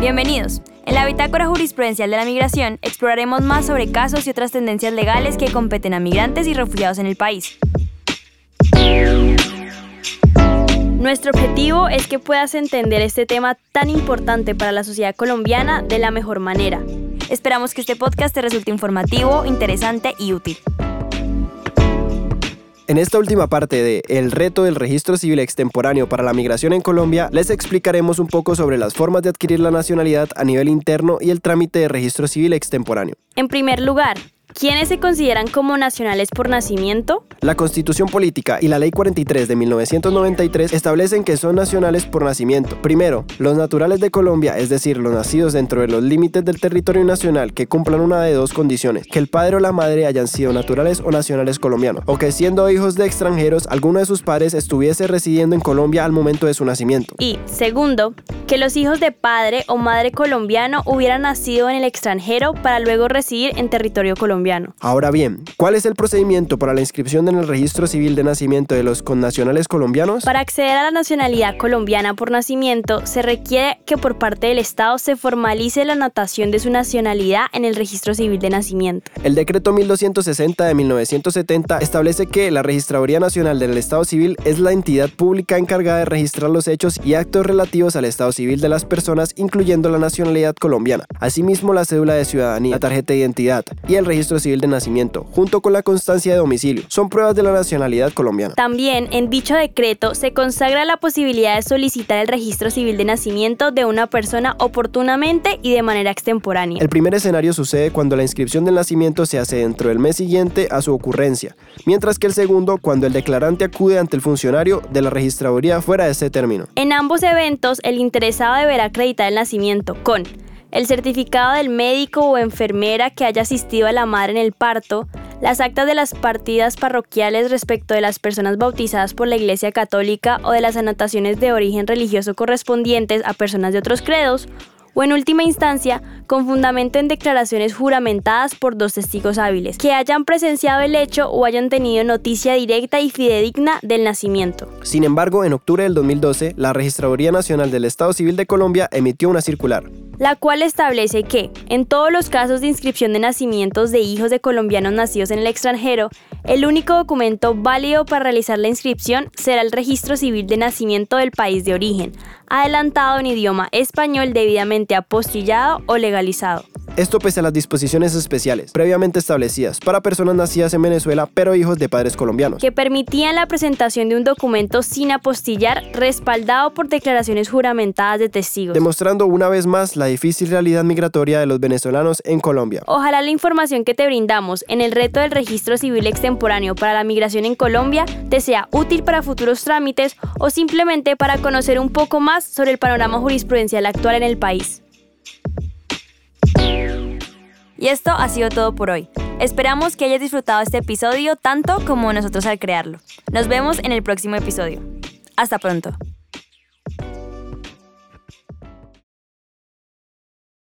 Bienvenidos. En la Bitácora Jurisprudencial de la Migración exploraremos más sobre casos y otras tendencias legales que competen a migrantes y refugiados en el país. Nuestro objetivo es que puedas entender este tema tan importante para la sociedad colombiana de la mejor manera. Esperamos que este podcast te resulte informativo, interesante y útil. En esta última parte de El reto del registro civil extemporáneo para la migración en Colombia, les explicaremos un poco sobre las formas de adquirir la nacionalidad a nivel interno y el trámite de registro civil extemporáneo. En primer lugar, ¿Quiénes se consideran como nacionales por nacimiento? La Constitución Política y la Ley 43 de 1993 establecen que son nacionales por nacimiento. Primero, los naturales de Colombia, es decir, los nacidos dentro de los límites del territorio nacional que cumplan una de dos condiciones, que el padre o la madre hayan sido naturales o nacionales colombianos, o que siendo hijos de extranjeros, alguno de sus padres estuviese residiendo en Colombia al momento de su nacimiento. Y, segundo, que los hijos de padre o madre colombiano hubieran nacido en el extranjero para luego residir en territorio colombiano. Ahora bien, ¿cuál es el procedimiento para la inscripción en el registro civil de nacimiento de los connacionales colombianos? Para acceder a la nacionalidad colombiana por nacimiento, se requiere que por parte del Estado se formalice la anotación de su nacionalidad en el registro civil de nacimiento. El decreto 1260 de 1970 establece que la Registraduría Nacional del Estado Civil es la entidad pública encargada de registrar los hechos y actos relativos al estado civil de las personas, incluyendo la nacionalidad colombiana, asimismo la cédula de ciudadanía, la tarjeta de identidad y el registro civil de nacimiento, junto con la constancia de domicilio. Son pruebas de la nacionalidad colombiana. También en dicho decreto se consagra la posibilidad de solicitar el registro civil de nacimiento de una persona oportunamente y de manera extemporánea. El primer escenario sucede cuando la inscripción del nacimiento se hace dentro del mes siguiente a su ocurrencia, mientras que el segundo cuando el declarante acude ante el funcionario de la registraduría fuera de ese término. En ambos eventos, el deberá acreditar el nacimiento con el certificado del médico o enfermera que haya asistido a la madre en el parto, las actas de las partidas parroquiales respecto de las personas bautizadas por la Iglesia Católica o de las anotaciones de origen religioso correspondientes a personas de otros credos, o en última instancia, con fundamento en declaraciones juramentadas por dos testigos hábiles, que hayan presenciado el hecho o hayan tenido noticia directa y fidedigna del nacimiento. Sin embargo, en octubre del 2012, la Registraduría Nacional del Estado Civil de Colombia emitió una circular, la cual establece que, en todos los casos de inscripción de nacimientos de hijos de colombianos nacidos en el extranjero, el único documento válido para realizar la inscripción será el registro civil de nacimiento del país de origen, adelantado en idioma español debidamente apostillado o legalizado. Esto pese a las disposiciones especiales previamente establecidas para personas nacidas en Venezuela pero hijos de padres colombianos, que permitían la presentación de un documento sin apostillar respaldado por declaraciones juramentadas de testigos, demostrando una vez más la difícil realidad migratoria de los venezolanos en Colombia. Ojalá la información que te brindamos en el reto del registro civil extemporáneo para la migración en Colombia te sea útil para futuros trámites o simplemente para conocer un poco más sobre el panorama jurisprudencial actual en el país. Y esto ha sido todo por hoy. Esperamos que hayas disfrutado este episodio tanto como nosotros al crearlo. Nos vemos en el próximo episodio. Hasta pronto.